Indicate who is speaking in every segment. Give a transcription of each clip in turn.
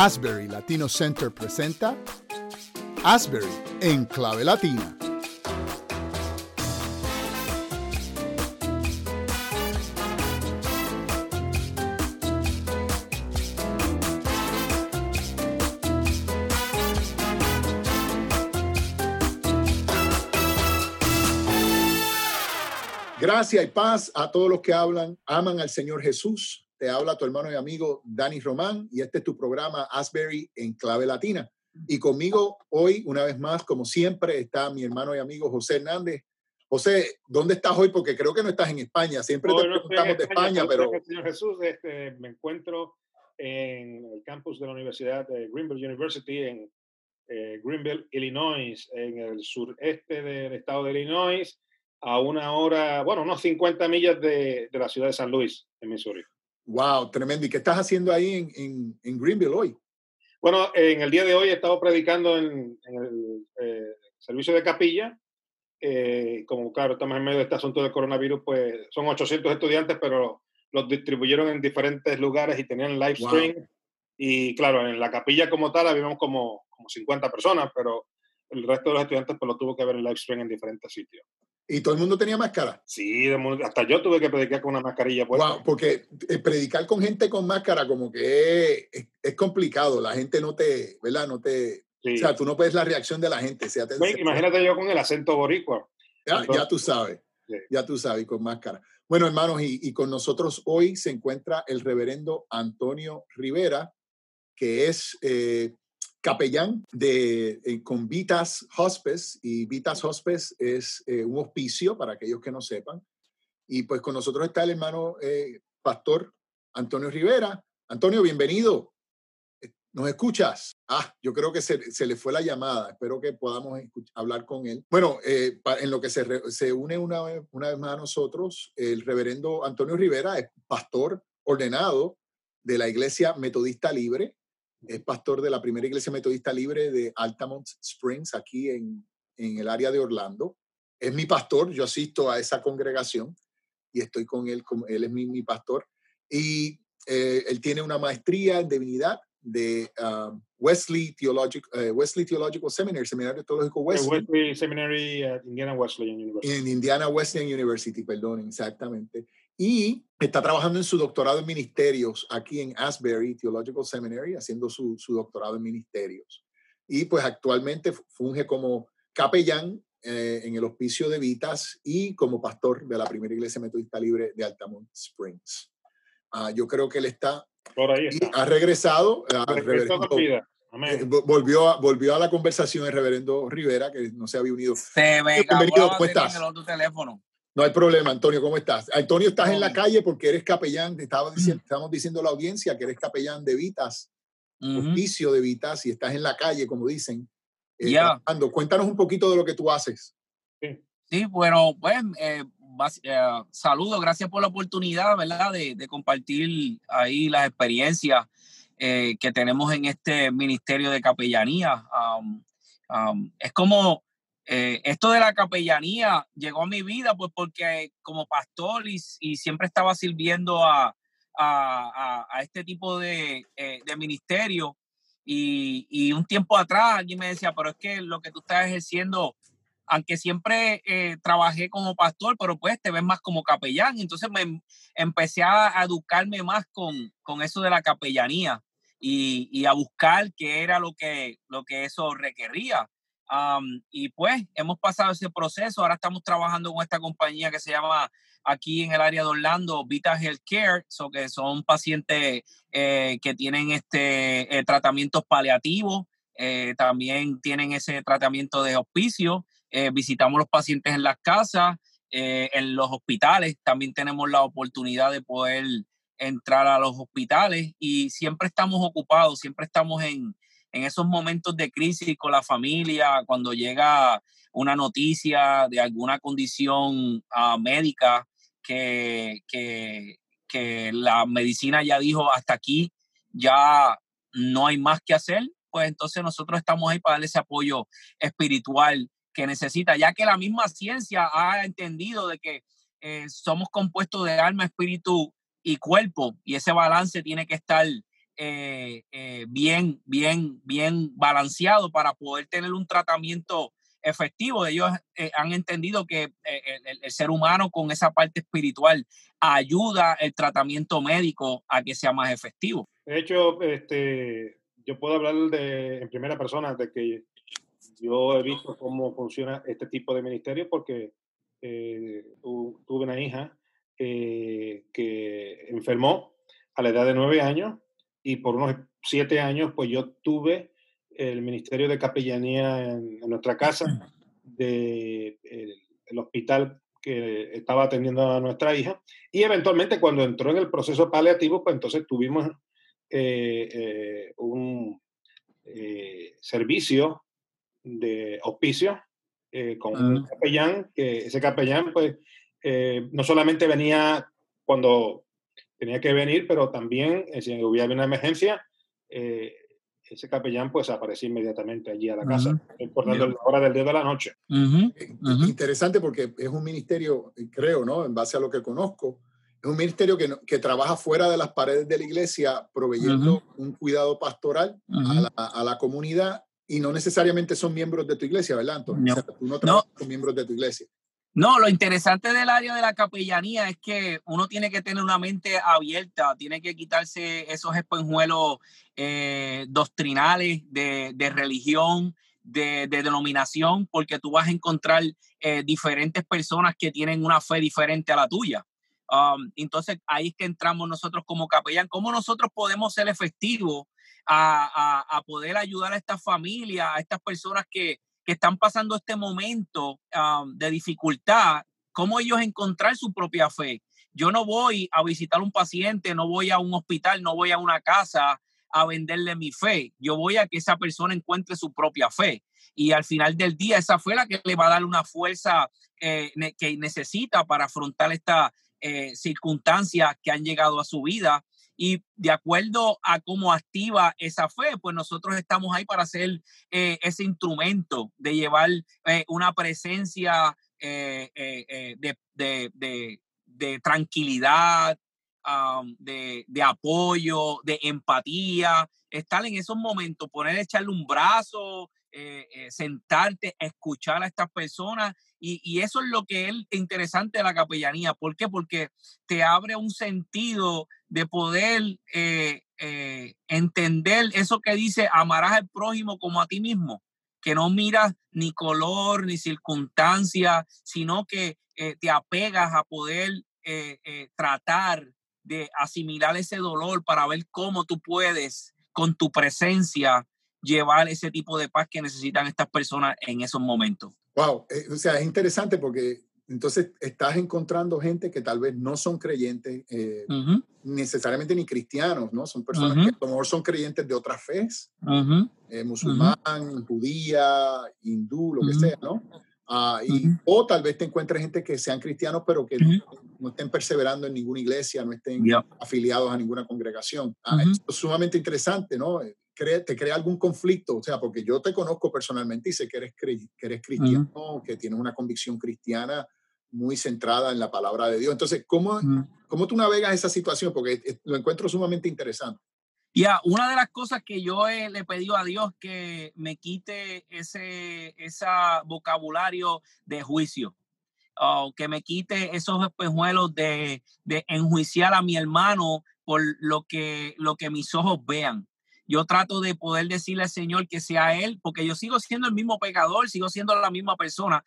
Speaker 1: Asbury Latino Center presenta Asbury en clave latina. Gracias y paz a todos los que hablan, aman al Señor Jesús. Te habla tu hermano y amigo Dani Román y este es tu programa Asbury en clave latina. Y conmigo hoy, una vez más, como siempre, está mi hermano y amigo José Hernández. José, ¿dónde estás hoy? Porque creo que no estás en España. Siempre te preguntamos de España, pero...
Speaker 2: Señor Jesús, este, me encuentro en el campus de la Universidad de Greenville University en eh, Greenville, Illinois, en el sureste del estado de Illinois a una hora, bueno, unos 50 millas de, de la ciudad de San Luis, en Missouri.
Speaker 1: Wow, tremendo. ¿Y qué estás haciendo ahí en, en, en Greenville hoy?
Speaker 2: Bueno, en el día de hoy he estado predicando en, en el eh, servicio de capilla. Eh, como claro, estamos en medio de este asunto del coronavirus, pues son 800 estudiantes, pero los distribuyeron en diferentes lugares y tenían live stream. Wow. Y claro, en la capilla como tal habíamos como, como 50 personas, pero el resto de los estudiantes pues lo tuvo que ver en live stream en diferentes sitios.
Speaker 1: ¿Y todo el mundo tenía máscara?
Speaker 2: Sí, hasta yo tuve que predicar con una mascarilla puesta.
Speaker 1: Wow, porque eh, predicar con gente con máscara como que es, es, complicado. La gente no te, ¿verdad? No te... Sí. O sea, tú no ves la reacción de la gente. Sea, te,
Speaker 2: sí, imagínate yo con el acento boricua.
Speaker 1: Ya, Entonces, ya tú sabes. Sí. Ya tú sabes, con máscara. Bueno, hermanos, y, y con nosotros hoy se encuentra el reverendo Antonio Rivera, que es... Eh, capellán de, eh, con Vitas Hospice y Vitas Hospice es eh, un hospicio para aquellos que no sepan. Y pues con nosotros está el hermano eh, pastor Antonio Rivera. Antonio, bienvenido. ¿Nos escuchas? Ah, yo creo que se, se le fue la llamada. Espero que podamos hablar con él. Bueno, en lo que se, se une una una vez más a nosotros, el reverendo Antonio Rivera es pastor ordenado de la Iglesia Metodista Libre es pastor de la primera iglesia metodista libre de Altamont Springs, aquí en, en, el área de Orlando. Es mi pastor, yo asisto a esa congregación y estoy con él, con, él es mi, mi pastor. Y eh, él tiene una maestría en divinidad de uh, Wesley, Theologic, uh, Wesley Theological Seminary, Seminario Teológico Wesley.
Speaker 2: Wesley Seminary at Indiana Wesleyan University.
Speaker 1: En Indiana Wesleyan University, perdón, exactamente y está trabajando en su doctorado en ministerios aquí en Asbury Theological Seminary, haciendo su, su doctorado en ministerios. Y pues actualmente funge como capellán eh, en el hospicio de Vitas y como pastor de la primera iglesia metodista libre de Altamont Springs. Uh, yo creo que él está,
Speaker 2: Por ahí está.
Speaker 1: ha regresado. Uh, eh, volvió, a, volvió a la conversación el reverendo Rivera, que no se había unido.
Speaker 3: Se me
Speaker 1: Bienvenido, ¿cómo estás?
Speaker 3: El otro teléfono.
Speaker 1: No hay problema, Antonio, ¿cómo estás? Antonio, estás en la calle porque eres capellán, te estaba diciendo, estamos diciendo a la audiencia que eres capellán de Vitas, uh -huh. oficio de Vitas, y estás en la calle, como dicen.
Speaker 3: Eh, yeah.
Speaker 1: Cuéntanos un poquito de lo que tú haces.
Speaker 3: Sí, sí bueno, pues eh, eh, saludos, gracias por la oportunidad, ¿verdad? De, de compartir ahí las experiencias eh, que tenemos en este ministerio de capellanía. Um, um, es como eh, esto de la capellanía llegó a mi vida pues porque como pastor y, siempre estaba sirviendo a, a, este tipo de, eh, ministerio y, un tiempo atrás alguien me decía, pero es que lo que tú estás ejerciendo, aunque siempre eh, trabajé como pastor, pero pues te ves más como capellán. Entonces me empecé a educarme más con, con eso de la capellanía y, y a buscar qué era lo que, lo que eso requería. Y pues hemos pasado ese proceso. Ahora estamos trabajando con esta compañía que se llama aquí en el área de Orlando, Vita Healthcare, so que son pacientes eh, que tienen este eh, tratamientos paliativos, eh, también tienen ese tratamiento de hospicio. Visitamos los pacientes en las casas, en los hospitales. También tenemos la oportunidad de poder entrar a los hospitales y siempre estamos ocupados, siempre estamos en, en esos momentos de crisis con la familia, cuando llega una noticia de alguna condición uh, médica que, que, que la medicina ya dijo hasta aquí, ya no hay más que hacer, pues entonces nosotros estamos ahí para darle ese apoyo espiritual que necesita, ya que la misma ciencia ha entendido de que eh, somos compuestos de alma, espíritu y cuerpo, y ese balance tiene que estar eh, eh, bien, bien, bien balanceado para poder tener un tratamiento efectivo. Ellos eh, han entendido que el, ser humano con esa parte espiritual ayuda el tratamiento médico a que sea más efectivo.
Speaker 2: De hecho, este, yo puedo hablar de, en primera persona de que yo he visto cómo funciona este tipo de ministerio porque tuve una hija que enfermó a la edad de nueve años y por unos siete años, pues yo tuve el Ministerio de Capellanía en, nuestra casa, de, el, hospital que estaba atendiendo a nuestra hija, y eventualmente cuando entró en el proceso paliativo, pues entonces tuvimos eh, eh, un eh, servicio de hospicio con un ah. capellán, que ese capellán, pues, no solamente venía cuando tenía que venir, pero también eh, si hubiera una emergencia, eh, ese capellán pues aparecía inmediatamente allí a la casa, importando la hora del día de la noche.
Speaker 1: Eh, interesante porque es un ministerio, creo, ¿no? En base a lo que conozco, es un ministerio que, que trabaja fuera de las paredes de la iglesia, proveyendo un cuidado pastoral a la, a, la, comunidad y no necesariamente son miembros de tu iglesia, ¿verdad, Antonio? No. tú no trabajas con miembros de tu iglesia.
Speaker 3: No, lo interesante del área de la capellanía es que uno tiene que tener una mente abierta, tiene que quitarse esos espejuelos eh, doctrinales de, religión, de, denominación, porque tú vas a encontrar eh, diferentes personas que tienen una fe diferente a la tuya. Um, entonces ahí es que entramos nosotros como capellán, cómo nosotros podemos ser efectivos a, a poder ayudar a estas familias, a estas personas que, que están pasando este momento de dificultad, cómo ellos encontrar su propia fe. Yo no voy a visitar un paciente, no voy a un hospital, no voy a una casa a venderle mi fe. Yo voy a que esa persona encuentre su propia fe. Y al final del día, esa fue la que le va a dar una fuerza eh, que necesita para afrontar estas eh, circunstancias que han llegado a su vida y de acuerdo a cómo activa esa fe, pues nosotros estamos ahí para ser eh, ese instrumento de llevar eh, una presencia eh, de, tranquilidad, de, apoyo, de empatía, estar en esos momentos, poner, echarle un brazo, sentarte, escuchar a estas personas y, eso es lo que es interesante de la capellanía. ¿Por qué? Porque te abre un sentido de poder eh, eh, entender eso que dice, amarás al prójimo como a ti mismo, que no miras ni color ni circunstancia, sino que eh, te apegas a poder tratar de asimilar ese dolor para ver cómo tú puedes con tu presencia llevar ese tipo de paz que necesitan estas personas en esos momentos.
Speaker 1: Wow, eh, o sea, es interesante porque entonces estás encontrando gente que tal vez no son creyentes, eh, necesariamente ni cristianos, ¿no? Son personas que a lo mejor son creyentes de otras fe, eh, musulmán, judía, hindú, lo que sea, ¿no? Ah, y, O tal vez te encuentres gente que sean cristianos, pero que no, estén perseverando en ninguna iglesia, no estén afiliados a ninguna congregación. Ah, es sumamente interesante, ¿no? Te crea algún conflicto, o sea, porque yo te conozco personalmente y sé que eres, que eres cristiano, que tienes una convicción cristiana muy centrada en la palabra de Dios. Entonces, ¿cómo, ¿cómo tú navegas esa situación? Porque lo encuentro sumamente interesante.
Speaker 3: Ya, una de las cosas que yo le he pedido a Dios que me quite ese, ese vocabulario de juicio, o que me quite esos espejuelos de, de enjuiciar a mi hermano por lo que, lo que mis ojos vean yo trato de poder decirle al Señor que sea Él, porque yo sigo siendo el mismo pecador, sigo siendo la misma persona.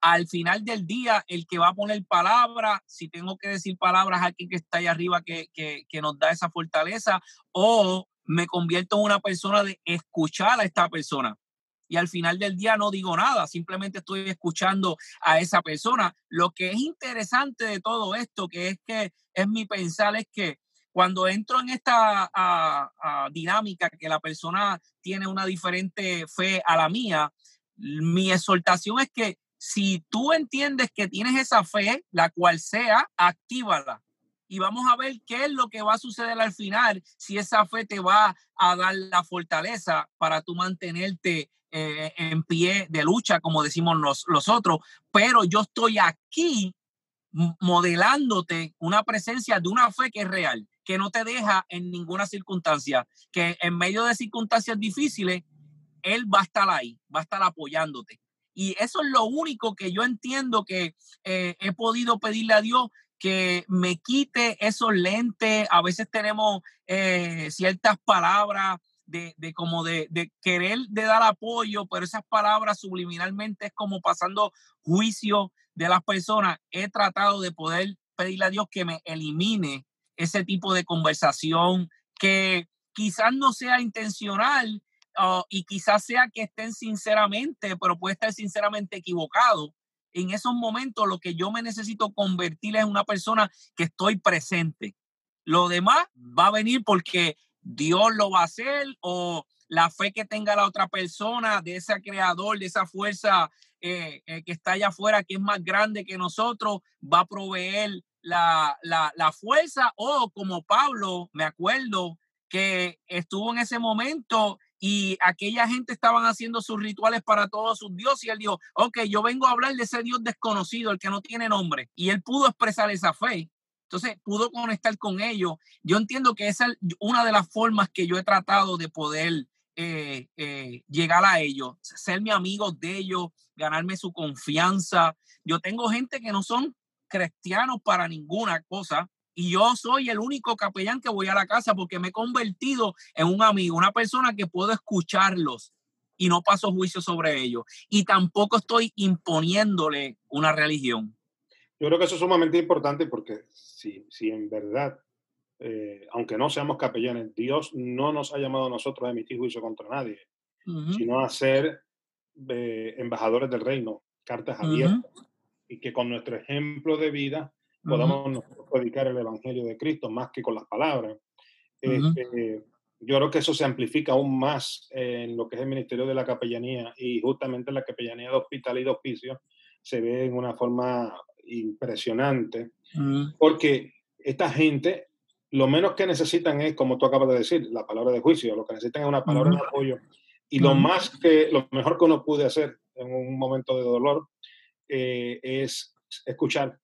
Speaker 3: Al final del día, el que va a poner palabras, si tengo que decir palabras a quien que está ahí arriba que, que, que nos da esa fortaleza, o me convierto en una persona de escuchar a esta persona y al final del día no digo nada, simplemente estoy escuchando a esa persona. Lo que es interesante de todo esto, que es que es mi pensar, es que cuando entro en esta dinámica que la persona tiene una diferente fe a la mía, mi exhortación es que si tú entiendes que tienes esa fe, la cual sea, actívala. Y vamos a ver qué es lo que va a suceder al final, si esa fe te va a dar la fortaleza para tú mantenerte eh, en pie de lucha, como decimos los otros. Pero yo estoy aquí modelándote una presencia de una fe que es real que no te deja en ninguna circunstancia, que en medio de circunstancias difíciles, Él va a estar ahí, va a estar apoyándote. Y eso es lo único que yo entiendo que eh, he podido pedirle a Dios que me quite esos lentes. A veces tenemos eh, ciertas palabras de, como de, de, querer de dar apoyo, pero esas palabras subliminalmente es como pasando juicio de las personas. He tratado de poder pedirle a Dios que me elimine ese tipo de conversación que quizás no sea intencional uh, y quizás sea que estén sinceramente, pero puede estar sinceramente equivocado. En esos momentos lo que yo me necesito convertir es una persona que estoy presente. Lo demás va a venir porque Dios lo va a hacer o la fe que tenga la otra persona, de ese creador, de esa fuerza eh, eh, que está allá afuera, que es más grande que nosotros, va a proveer la, la, la fuerza o como Pablo, me acuerdo que estuvo en ese momento y aquella gente estaban haciendo sus rituales para todos sus dioses y él dijo, ok, yo vengo a hablar de ese Dios desconocido, el que no tiene nombre. Y él pudo expresar esa fe. Entonces pudo conectar con ellos. Yo entiendo que esa es una de las formas que yo he tratado de poder eh, eh, llegar a ellos, ser mi amigo de ellos, ganarme su confianza. Yo tengo gente que no son cristianos para ninguna cosa. Y yo soy el único capellán que voy a la casa porque me he convertido en un amigo, una persona que puedo escucharlos y no paso juicio sobre ellos. Y tampoco estoy imponiéndole una religión.
Speaker 2: Yo creo que eso es sumamente importante porque si, si en verdad, eh, aunque no seamos capellanes, Dios no nos ha llamado a nosotros a emitir juicio contra nadie, sino a ser eh, embajadores del reino, cartas abiertas y que con nuestro ejemplo de vida podamos predicar el Evangelio de Cristo más que con las palabras. Este, yo creo que eso se amplifica aún más en lo que es el ministerio de la capellanía y justamente la capellanía de hospital y de hospicio se ve en una forma impresionante porque esta gente lo menos que necesitan es, como tú acabas de decir, la palabra de juicio, lo que necesitan es una palabra de apoyo y lo más que, lo mejor que uno puede hacer en un momento de dolor eh, es escuchar.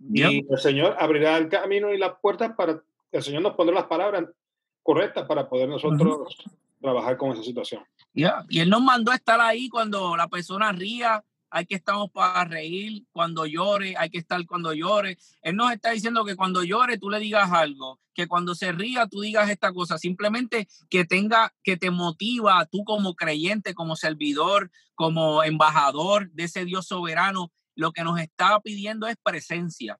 Speaker 2: Y el Señor abrirá el camino y las puertas para el Señor nos pondrá las palabras correctas para poder nosotros trabajar con esa situación.
Speaker 3: Y Él nos mandó a estar ahí cuando la persona ría, hay que estar para reír, cuando llore, hay que estar cuando llore. Él nos está diciendo que cuando llore tú le digas algo, que cuando se ría tú digas esta cosa, simplemente que tenga, que te motiva tú como creyente, como servidor, como embajador de ese Dios soberano, lo que nos está pidiendo es presencia.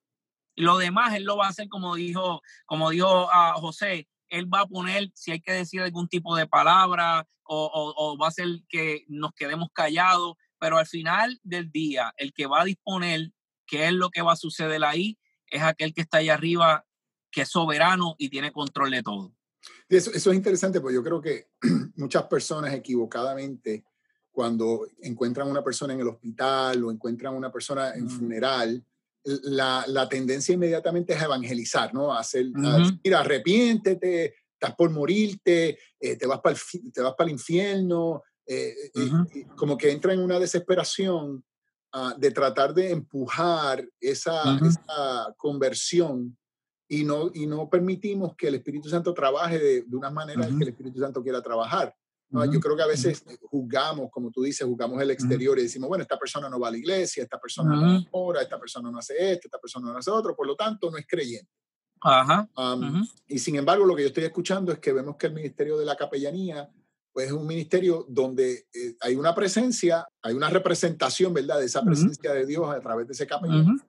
Speaker 3: Lo demás él lo va a hacer como dijo, como dijo a José, él va a poner si hay que decir algún tipo de palabra o, o va a hacer que nos quedemos callados pero al final del día, el que va a disponer qué es lo que va a suceder ahí es aquel que está allá arriba, que es soberano y tiene control de todo.
Speaker 1: Eso, eso es interesante, porque yo creo que muchas personas equivocadamente, cuando encuentran una persona en el hospital o encuentran una persona en funeral, la, la, tendencia inmediatamente es evangelizar, ¿no? A hacer, mira, arrepiéntete, estás por morirte, eh, te, vas para el, te vas para el infierno, eh, como que entra en una desesperación ah, de tratar de empujar esa, esa, conversión y no, y no permitimos que el Espíritu Santo trabaje de, de una manera que el Espíritu Santo quiera trabajar. Yo creo que a veces juzgamos, como tú dices, juzgamos el exterior y decimos, bueno, esta persona no va a la iglesia, esta persona no ora, esta persona no hace esto, esta persona no hace otro, por lo tanto no es creyente. Ajá. Y sin embargo, lo que yo estoy escuchando es que vemos que el ministerio de la capellanía pues es un ministerio donde eh, hay una presencia, hay una representación, ¿verdad?, de esa presencia de Dios a través de ese capellán.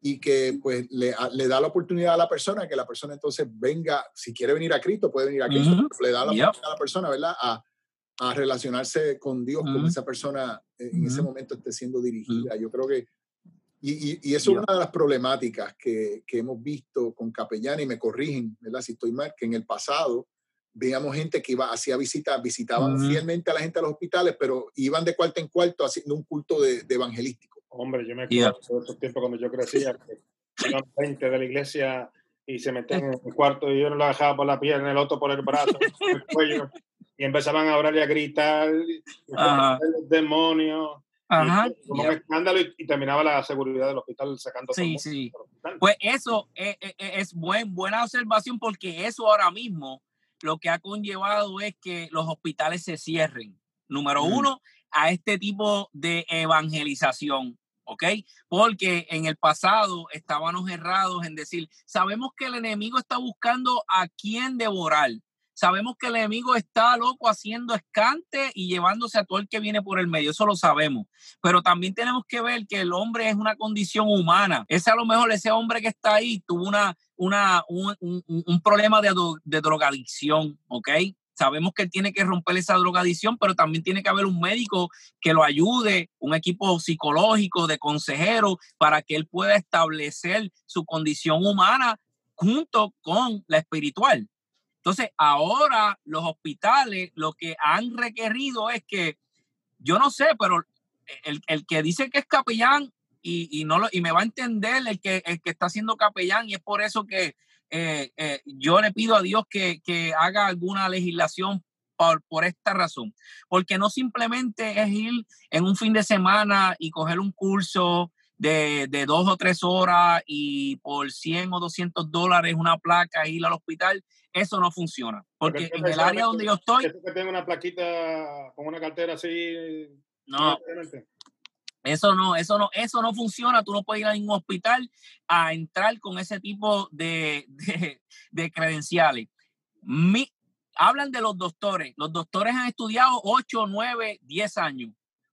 Speaker 1: Y que pues le, le, da la oportunidad a la persona que la persona entonces venga, si quiere venir a Cristo, puede venir a Cristo, le da la oportunidad a la persona, ¿verdad? A, a relacionarse con Dios, como esa persona eh, en ese momento esté siendo dirigida. Yo creo que, y, y, eso es una de las problemáticas que, que, hemos visto con capellán, y me corrigen, ¿verdad? Si estoy mal, que en el pasado veíamos gente que iba, hacía visitas, visitaban fielmente a la gente a los hospitales, pero iban de cuarto en cuarto haciendo un culto de, evangelístico.
Speaker 2: Hombre, yo me acuerdo de esos tiempos cuando yo crecía, que iban 20 de la iglesia y se metían en el cuarto y yo no la dejaba por la pierna, el otro por el brazo, el cuello, y empezaban a orar y a gritar, y, los demonios, Ajá, como un escándalo y, terminaba la seguridad del hospital sacando
Speaker 3: sí, sí. Pues eso es, es, es buen, buena observación porque eso ahora mismo lo que ha conllevado es que los hospitales se cierren. Número uno, a este tipo de evangelización. ¿ok? Porque en el pasado estábamos errados en decir, sabemos que el enemigo está buscando a quién devorar. Sabemos que el enemigo está loco haciendo escante y llevándose a todo el que viene por el medio, eso lo sabemos. Pero también tenemos que ver que el hombre es una condición humana. Ese a lo mejor, ese hombre que está ahí tuvo una, una, un, problema de, drogadicción, ¿ok? Sabemos que él tiene que romper esa drogadicción, pero también tiene que haber un médico que lo ayude, un equipo psicológico de consejero para que él pueda establecer su condición humana junto con la espiritual. Entonces, ahora los hospitales lo que han requerido es que, yo no sé, pero el que dice que es capellán y, y, no lo, y me va a entender el que, el que está haciendo capellán y es por eso que eh, eh, yo le pido a Dios que, que haga alguna legislación por, por, esta razón, porque no simplemente es ir en un fin de semana y coger un curso de, de, dos o tres horas y por 100 o 200 dólares una placa ir al hospital, eso no funciona. Porque en el área donde yo estoy...
Speaker 2: que tengo una plaquita con una cartera así...
Speaker 3: No, eso no, eso no, eso no funciona. Tú no puedes ir a ningún hospital a entrar con ese tipo de, de, de credenciales. Mi, hablan de los doctores. Los doctores han estudiado 8, 9, 10 años.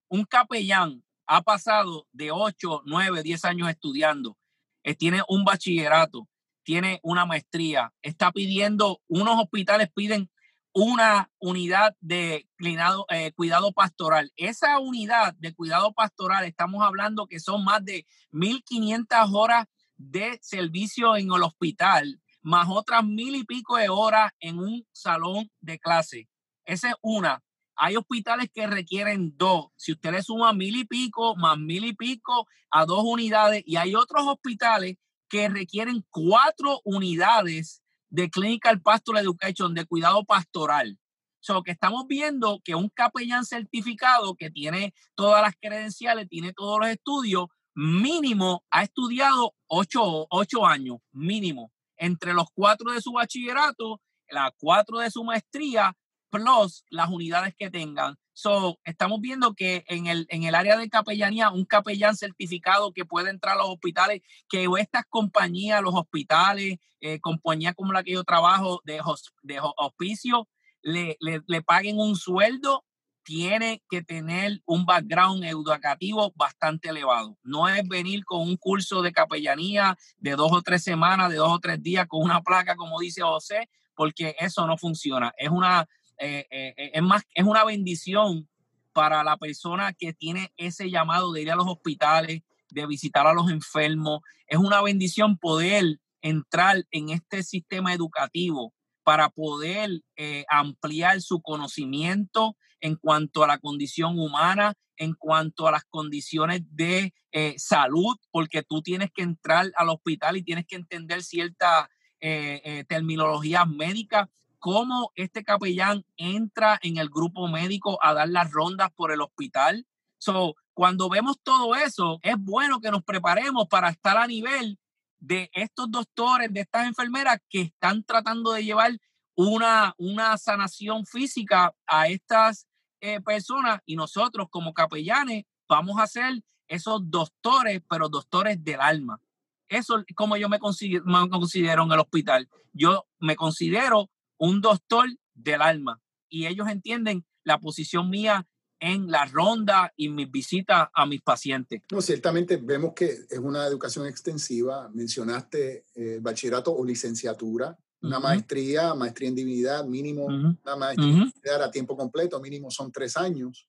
Speaker 3: Un capellán ha pasado de 8, 9, 10 años estudiando, eh, tiene un bachillerato, tiene una maestría, está pidiendo, unos hospitales piden una unidad de cuidado, eh, cuidado pastoral. Esa unidad de cuidado pastoral, estamos hablando que son más de 1.500 horas de servicio en el hospital, más otras mil y pico de horas en un salón de clase. Esa es una. Hay hospitales que requieren dos. Si usted le suma mil y pico, más mil y pico a dos unidades, y hay otros hospitales que requieren cuatro unidades de Clinical Pastoral Education, de cuidado pastoral. So, que estamos viendo que un capellán certificado que tiene todas las credenciales, tiene todos los estudios, mínimo ha estudiado ocho, ocho años, mínimo, entre los cuatro de su bachillerato, las cuatro de su maestría plus las unidades que tengan. So, estamos viendo que en el, en el área de capellanía, un capellán certificado que puede entrar a los hospitales, que estas compañías, los hospitales, eh, compañías como la que yo trabajo de, de hospicio, le, le, le paguen un sueldo, tiene que tener un background educativo bastante elevado. No es venir con un curso de capellanía de dos o tres semanas, de dos o tres días con una placa, como dice José, porque eso no funciona. Es una eh, eh, eh, es más, es una bendición para la persona que tiene ese llamado de ir a los hospitales, de visitar a los enfermos. Es una bendición poder entrar en este sistema educativo para poder ampliar su conocimiento en cuanto a la condición humana, en cuanto a las condiciones de salud, porque tú tienes que entrar al hospital y tienes que entender cierta terminología médica cómo este capellán entra en el grupo médico a dar las rondas por el hospital. So, cuando vemos todo eso, es bueno que nos preparemos para estar a nivel de estos doctores, de estas enfermeras que están tratando de llevar una, una sanación física a estas eh, personas y nosotros como capellanes vamos a ser esos doctores, pero doctores del alma. Eso es como yo me considero, me considero en el hospital. Yo me considero un doctor del alma. Y ellos entienden la posición mía en la ronda y mis visitas a mis pacientes.
Speaker 1: No, ciertamente vemos que es una educación extensiva. Mencionaste eh, bachillerato o licenciatura, una maestría, maestría en divinidad, mínimo, una maestría a tiempo completo, mínimo son tres años,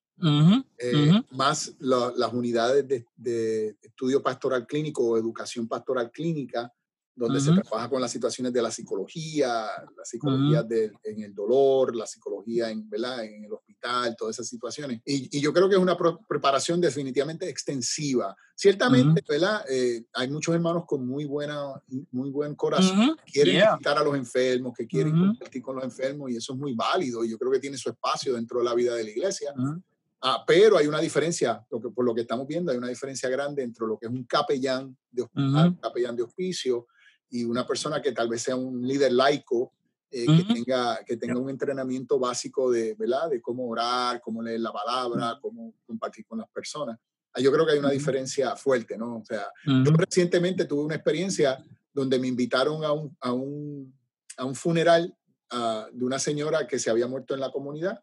Speaker 1: eh, más las unidades de, de, estudio pastoral clínico o educación pastoral clínica, donde se trabaja con las situaciones de la psicología, la psicología en el dolor, la psicología en, ¿verdad? en el hospital, todas esas situaciones. Y, y yo creo que es una preparación definitivamente extensiva. Ciertamente, ¿verdad? Eh, hay muchos hermanos con muy, buena, muy buen corazón, que quieren visitar a los enfermos, que quieren compartir con los enfermos, y eso es muy válido, y yo creo que tiene su espacio dentro de la vida de la iglesia. Ah, pero hay una diferencia, lo que, por lo que estamos viendo, hay una diferencia grande entre lo que es un capellán de hospital, capellán de hospicio, y una persona que tal vez sea un líder laico, eh, que, tenga, que tenga un entrenamiento básico de, ¿verdad? de cómo orar, cómo leer la palabra, cómo compartir con las personas. Ah, yo creo que hay una diferencia fuerte, ¿no? O sea, yo recientemente tuve una experiencia donde me invitaron a un, a un, a un funeral ah, de una señora que se había muerto en la comunidad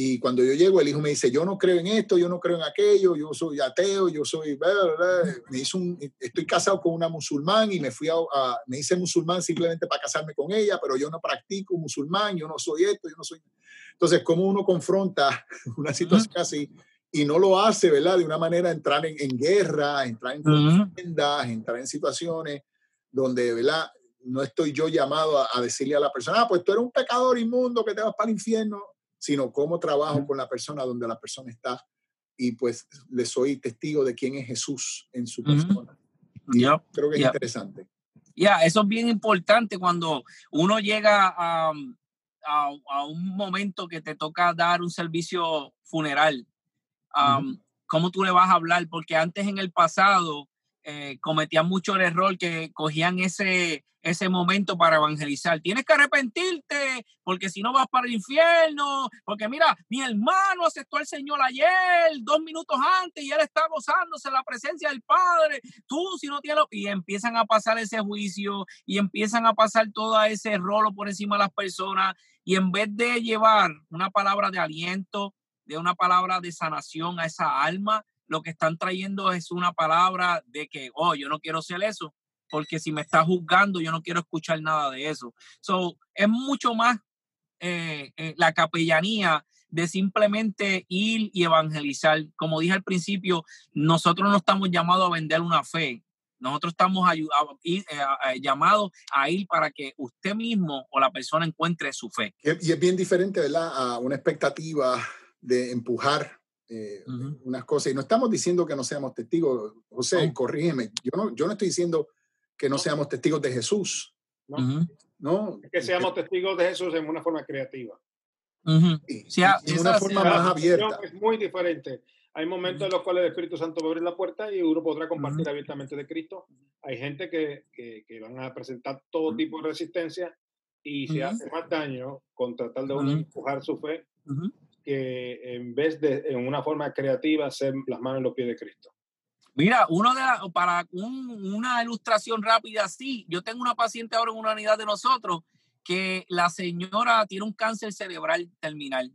Speaker 1: y cuando yo llego, el hijo me dice, yo no creo en esto, yo no creo en aquello, yo soy ateo, yo soy... Me hizo un, estoy casado con una musulmán y me fui a, me hice musulmán simplemente para casarme con ella, pero yo no practico musulmán, yo no soy esto, yo no soy... Entonces, ¿cómo uno confronta una situación así y no lo hace, ¿verdad? De una manera entrar en, en guerra, entrar en contiendas, entrar en situaciones donde, ¿verdad? No estoy yo llamado a, a decirle a la persona, ah, pues tú eres un pecador inmundo que te vas para el infierno sino cómo trabajo con la persona donde la persona está y pues le soy testigo de quién es Jesús en su persona. creo que es interesante.
Speaker 3: Ya, eso es bien importante cuando uno llega a, a, un momento que te toca dar un servicio funeral. ¿Cómo tú le vas a hablar? Porque antes en el pasado eh, cometían mucho el error que cogían ese, ese momento para evangelizar. Tienes que arrepentirte porque si no vas para el infierno, porque mira, mi hermano aceptó al Señor ayer, dos minutos antes, y él está gozándose la presencia del Padre. Tú, si no tienes... Y empiezan a pasar ese juicio y empiezan a pasar todo ese rolo por encima de las personas. Y en vez de llevar una palabra de aliento, de una palabra de sanación a esa alma, lo que están trayendo es una palabra de que, oh, yo no quiero ser eso, porque si me está juzgando, yo no quiero escuchar nada de eso. So, es mucho más eh, eh, la capellanía de simplemente ir y evangelizar. Como dije al principio, nosotros no estamos llamados a vender una fe. Nosotros estamos eh, llamados a ir para que usted mismo o la persona encuentre su fe.
Speaker 1: Y es bien diferente, ¿verdad? A una expectativa de empujar eh, unas cosas. Y no estamos diciendo que no seamos testigos, José, corrígeme, yo no, yo no estoy diciendo que no seamos testigos de Jesús.
Speaker 2: No, Es que seamos testigos de Jesús en una forma creativa.
Speaker 1: en una forma más abierta.
Speaker 2: Es muy diferente. Hay momentos en los cuales el Espíritu Santo va a abrir la puerta y uno podrá compartir abiertamente de Cristo. Hay gente que, que, que, van a presentar todo tipo de resistencia y se hace más daño con tratar de uno empujar su fe en vez de en una forma creativa hacer las manos en los pies de Cristo.
Speaker 3: Mira, uno de para una ilustración rápida así, yo tengo una paciente ahora en una unidad de nosotros que la señora tiene un cáncer cerebral terminal.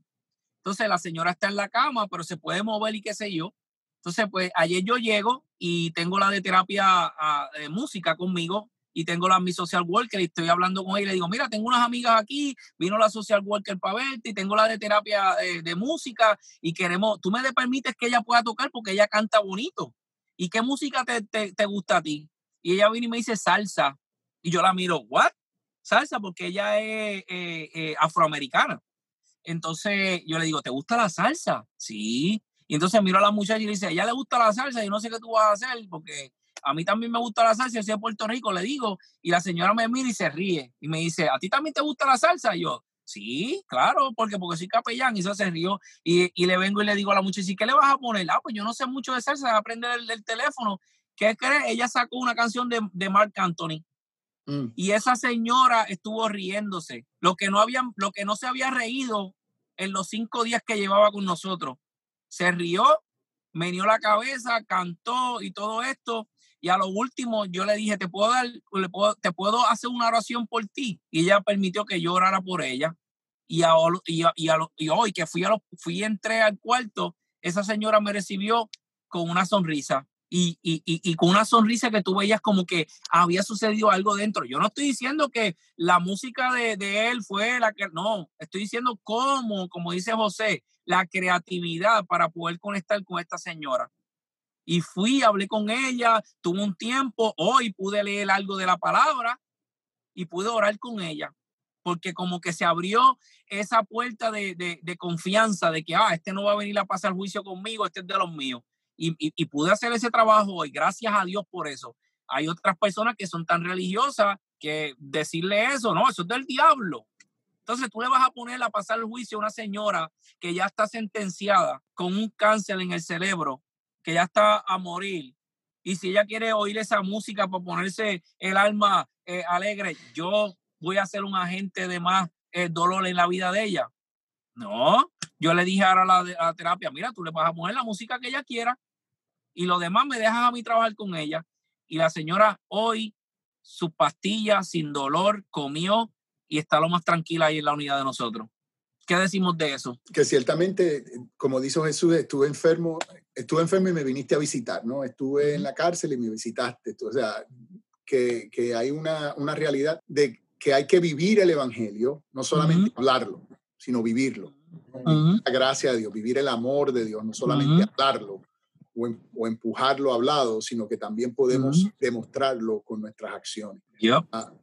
Speaker 3: Entonces la señora está en la cama, pero se puede mover y qué sé yo. Entonces, pues ayer yo llego y tengo la de terapia ah, de música conmigo y tengo la mi social worker y estoy hablando con ella y le digo, mira, tengo unas amigas aquí, vino la social worker para verte y tengo la de terapia eh, de música y queremos, tú me le permites que ella pueda tocar porque ella canta bonito. ¿Y qué música te, te, gusta a ti? Y ella viene y me dice salsa. Y yo la miro, ¿what? Salsa, porque ella es eh, eh, afroamericana. Entonces yo le digo, ¿te gusta la salsa? Sí. Y entonces miro a la muchacha y le dice, a ella le gusta la salsa y no sé qué tú vas a hacer porque a mí también me gusta la salsa, yo soy de Puerto Rico, le digo, y la señora me mira y se ríe, y me dice, ¿a ti también te gusta la salsa? Y yo, sí, claro, porque, porque soy capellán, y eso se rió, y, y le vengo y le digo a la muchacha, ¿y qué le vas a poner? Ah, pues yo no sé mucho de salsa, voy a aprender el, teléfono. ¿Qué crees? Ella sacó una canción de, de Mark Anthony. Mm. Y esa señora estuvo riéndose. Lo que, no había, lo que no se había reído en los cinco días que llevaba con nosotros. Se rió, me dio la cabeza, cantó y todo esto. Y a lo último yo le dije, ¿te puedo, dar, le puedo, te puedo hacer una oración por ti? Y ella permitió que yo orara por ella. Y, a, y, y, y hoy que fui, a lo, fui, entré al cuarto, esa señora me recibió con una sonrisa. Y, y, y, con una sonrisa que tú veías como que había sucedido algo dentro. Yo no estoy diciendo que la música de, de, él fue la que, no, estoy diciendo cómo, como dice José, la creatividad para poder conectar con esta señora y fui, hablé con ella, tuve un tiempo, hoy pude leer algo de la palabra y pude orar con ella, porque como que se abrió esa puerta de, de, confianza de que, ah, este no va a venir a pasar juicio conmigo, este es de los míos. Y, y, pude hacer ese trabajo hoy, gracias a Dios por eso. Hay otras personas que son tan religiosas que decirle eso, no, eso es del diablo. Entonces tú le vas a poner a pasar el juicio a una señora que ya está sentenciada con un cáncer en el cerebro, que ya está a morir. Y si ella quiere oír esa música para ponerse el alma eh, alegre, yo voy a ser un agente de más eh, dolor en la vida de ella. No, yo le dije ahora a la, terapia, mira, tú le vas a poner la música que ella quiera y lo demás me dejas a mí trabajar con ella. Y la señora hoy, sus pastillas sin dolor, comió y está lo más tranquila ahí en la unidad de nosotros. ¿Qué decimos de eso?
Speaker 1: Que ciertamente, como dijo Jesús, estuve enfermo, estuve enfermo y me viniste a visitar, ¿no? Estuve en la cárcel y me visitaste. O sea, que, que hay una, una, realidad de que hay que vivir el Evangelio, no solamente hablarlo, sino vivirlo. La gracia de Dios, vivir el amor de Dios, no solamente hablarlo o, em, o, empujarlo hablado, sino que también podemos demostrarlo con nuestras acciones. Ah,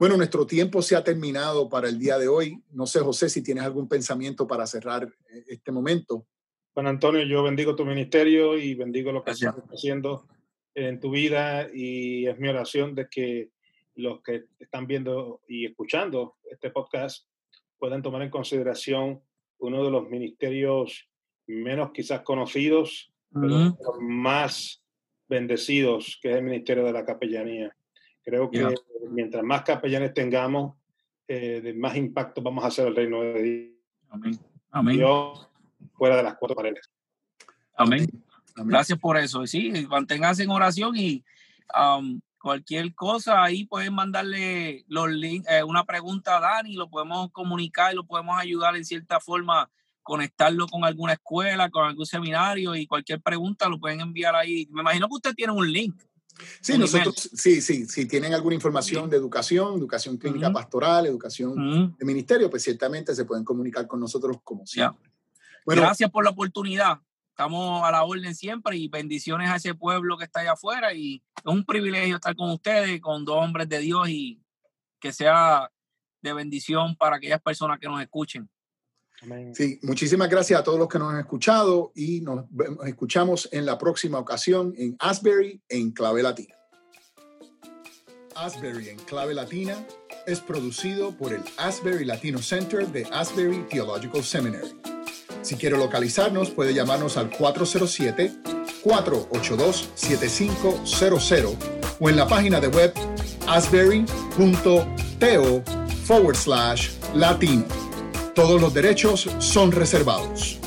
Speaker 1: bueno, nuestro tiempo se ha terminado para el día de hoy. No sé, José, si tienes algún pensamiento para cerrar eh, este momento.
Speaker 2: Juan Antonio, yo bendigo tu ministerio y bendigo lo que estás haciendo en tu vida y es mi oración de que los que están viendo y escuchando este podcast puedan tomar en consideración uno de los ministerios menos quizás conocidos, pero más bendecidos, que es el ministerio de la capellanía. Creo que mientras más capellanes tengamos, eh, de más impacto vamos a hacer el reino de Dios.
Speaker 3: Amén. Amén.
Speaker 2: Dios fuera de las cuatro paredes.
Speaker 3: Amén. Gracias por eso. Sí, manténganse en oración y um, cualquier cosa ahí pueden mandarle los links, eh, una pregunta a Dani, lo podemos comunicar, lo podemos ayudar en cierta forma, conectarlo con alguna escuela, con algún seminario y cualquier pregunta lo pueden enviar ahí. Me imagino que usted tiene un link.
Speaker 1: Sí, nosotros, sí, sí, si tienen alguna información de educación, educación clínica pastoral, educación de ministerio, pues ciertamente se pueden comunicar con nosotros como siempre.
Speaker 3: Bueno, Gracias por la oportunidad. Estamos a la orden siempre y bendiciones a ese pueblo que está allá afuera y es un privilegio estar con ustedes, con dos hombres de Dios y que sea de bendición para aquellas personas que nos escuchen.
Speaker 1: Sí, muchísimas gracias a todos los que nos han escuchado y nos escuchamos en la próxima ocasión en Asbury en Clave Latina. Asbury en Clave Latina es producido por el Asbury Latino Center de Asbury Theological Seminary. Si quiere localizarnos, puede llamarnos al 407-482-7500 o en la página de web asbury.to forward slash latino. Todos los derechos son reservados.